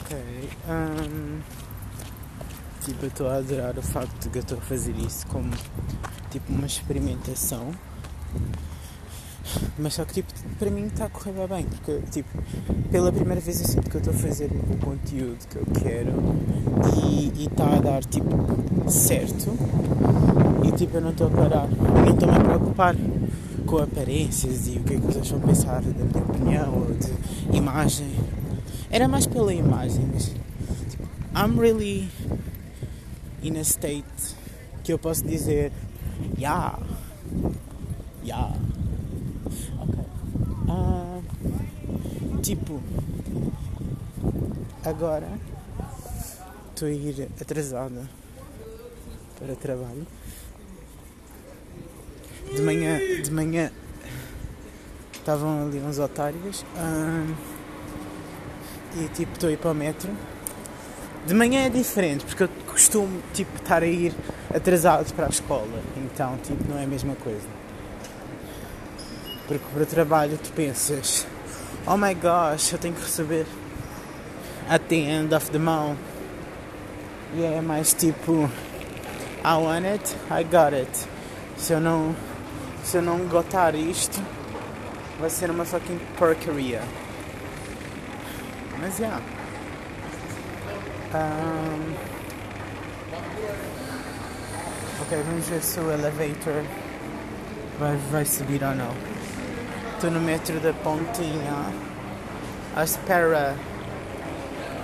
Ok. hum, tipo, eu estou a adorar o facto de que eu estou a fazer isso como tipo uma experimentação. Mas só que tipo, para mim está a correr bem, porque tipo, pela primeira vez eu sinto que eu estou a fazer o conteúdo que eu quero e está a dar tipo certo e tipo eu não estou a parar, eu não estou a me preocupar com aparências e o que é que as pessoas vão pensar da minha opinião ou de imagem. Era mais pela imagem, tipo, I'm really in a state que eu posso dizer yeah, yeah. Ok. Ah, tipo, agora estou a ir atrasada para trabalho. De manhã, de manhã estavam ali uns otários ah, e tipo estou a ir para o metro. De manhã é diferente porque eu costumo tipo estar a ir atrasado para a escola, então tipo não é a mesma coisa. Porque para o trabalho tu pensas, oh my gosh, eu tenho que receber at the end of the month. E é mais tipo, I want it, I got it. Se eu não, se eu não gotar isto, vai ser uma fucking porcaria. Mas yeah. Um, ok, vamos ver se o elevator vai, vai subir ou não. Estou no metro da Pontinha à espera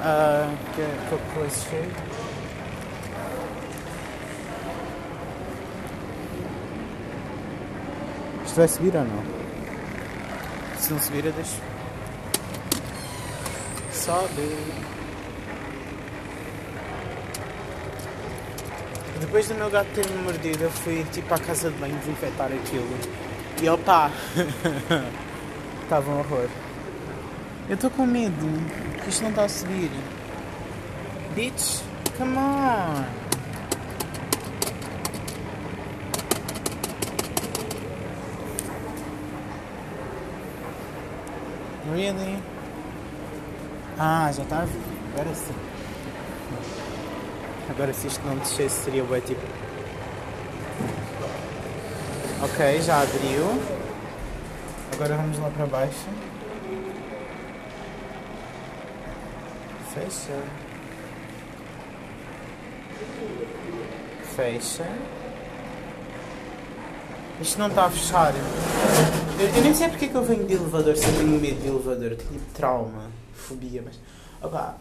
uh, que, que a coisa chegue. Isto vai subir ou não? Se não subir, eu deixo. Sobe. Depois do meu gato ter me mordido, eu fui tipo à casa de banho desinfetar aquilo. E opa! Estava um horror. Eu estou com medo que isto não está a subir. Bitch, come on! Really? Ah, já está a. Agora sim. Agora se isto não descesse seria bem tipo. Ok, já abriu. Agora vamos lá para baixo. Fecha. Fecha. Isto não está a fechar. Eu, eu nem sei porque é que eu venho de elevador se eu tenho medo de elevador. Eu tenho tipo trauma, fobia, mas. Opa,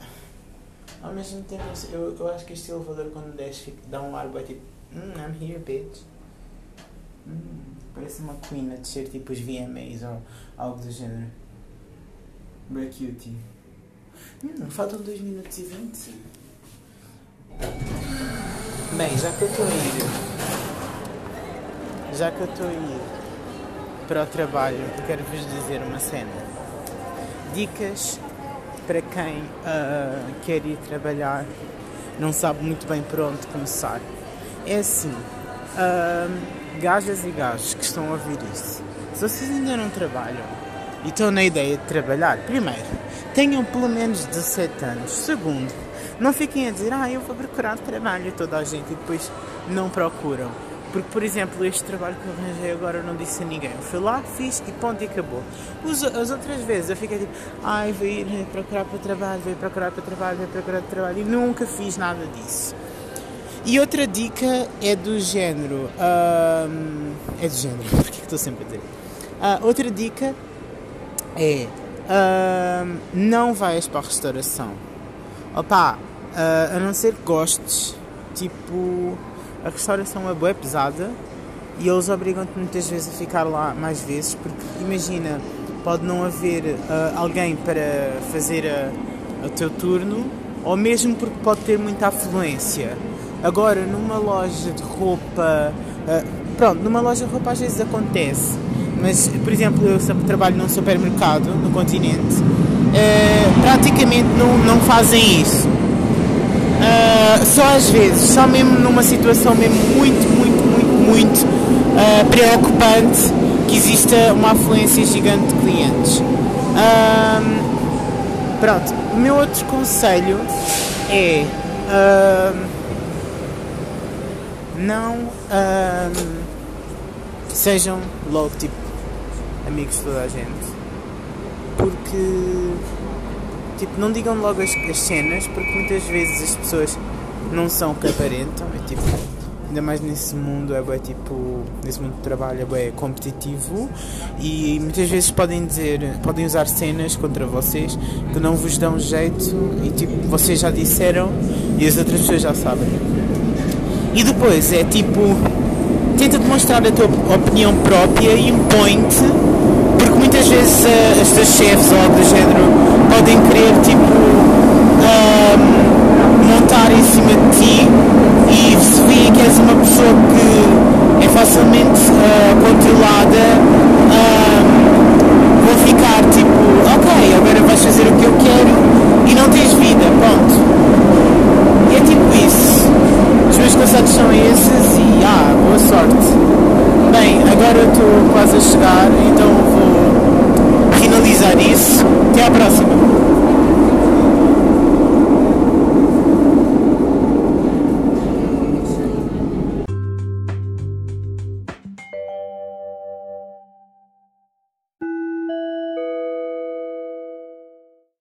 ao mesmo tempo, eu, eu acho que este elevador quando desce dá um ar bem tipo. Hum, I'm here, bitch. Hum, parece uma queen a descer tipo os VMAs ou algo do género. Bem cutie. Hum, faltam 2 minutos e 20. Bem, já que eu estou a ir. Já que eu estou a ir para o trabalho, quero vos dizer uma cena. Dicas para quem ah, quer ir trabalhar, não sabe muito bem por onde começar. É assim, ah, gajas e gajos que estão a ouvir isso, se vocês ainda não trabalham e estão na ideia de trabalhar, primeiro, tenham pelo menos 17 anos. Segundo, não fiquem a dizer, ah, eu vou procurar trabalho toda a gente e depois não procuram. Porque, por exemplo, este trabalho que eu arranjei agora eu não disse a ninguém. Eu fui lá, fiz e ponto e acabou. Os- as outras vezes eu fiquei tipo, ai, vou ir procurar para trabalho, vou ir procurar para trabalho, vou ir procurar para trabalho e nunca fiz nada disso. E outra dica é do género. ahm, é do género, porque é que estou sempre a dizer? Ah, outra dica é. ahm, não vais para a restauração. Opa, ah, a não ser que gostes, tipo. A restauração é boa pesada e eles obrigam-te muitas vezes a ficar lá mais vezes porque imagina, pode não haver ah, alguém para fazer o teu turno ou mesmo porque pode ter muita afluência. Agora, numa loja de roupa, ah, pronto, numa loja de roupa às vezes acontece, mas por exemplo, eu trabalho num supermercado no continente, ah, praticamente não, não fazem isso. Uh, só às vezes, só mesmo numa situação mesmo muito, muito, muito, muito uh, preocupante que exista uma afluência gigante de clientes. Um, Pronto, o meu outro conselho é. Uh, não uh, sejam logo tipo amigos de toda a gente. Porque tipo, não digam logo as, as cenas, porque muitas vezes as pessoas não são o que aparentam. É tipo, ainda mais nesse mundo é bem, tipo, nesse mundo de trabalho é bem competitivo e muitas vezes podem dizer, podem usar cenas contra vocês que não vos dão jeito e tipo, vocês já disseram e as outras pessoas já sabem. E depois é tipo, tenta demonstrar a tua opinião própria e impõe-te, vezes uh, as teus chefes ou do género podem querer tipo uh, montar em cima de ti e se veem que és uma pessoa que é facilmente uh, controlada, vão ficar tipo, ok, agora vais fazer o que eu quero e não tens vida, pronto. E é tipo isso. Os meus conselhos são esses e ah, boa sorte. Bem, agora estou quase a chegar, então vou isso. Até à próxima.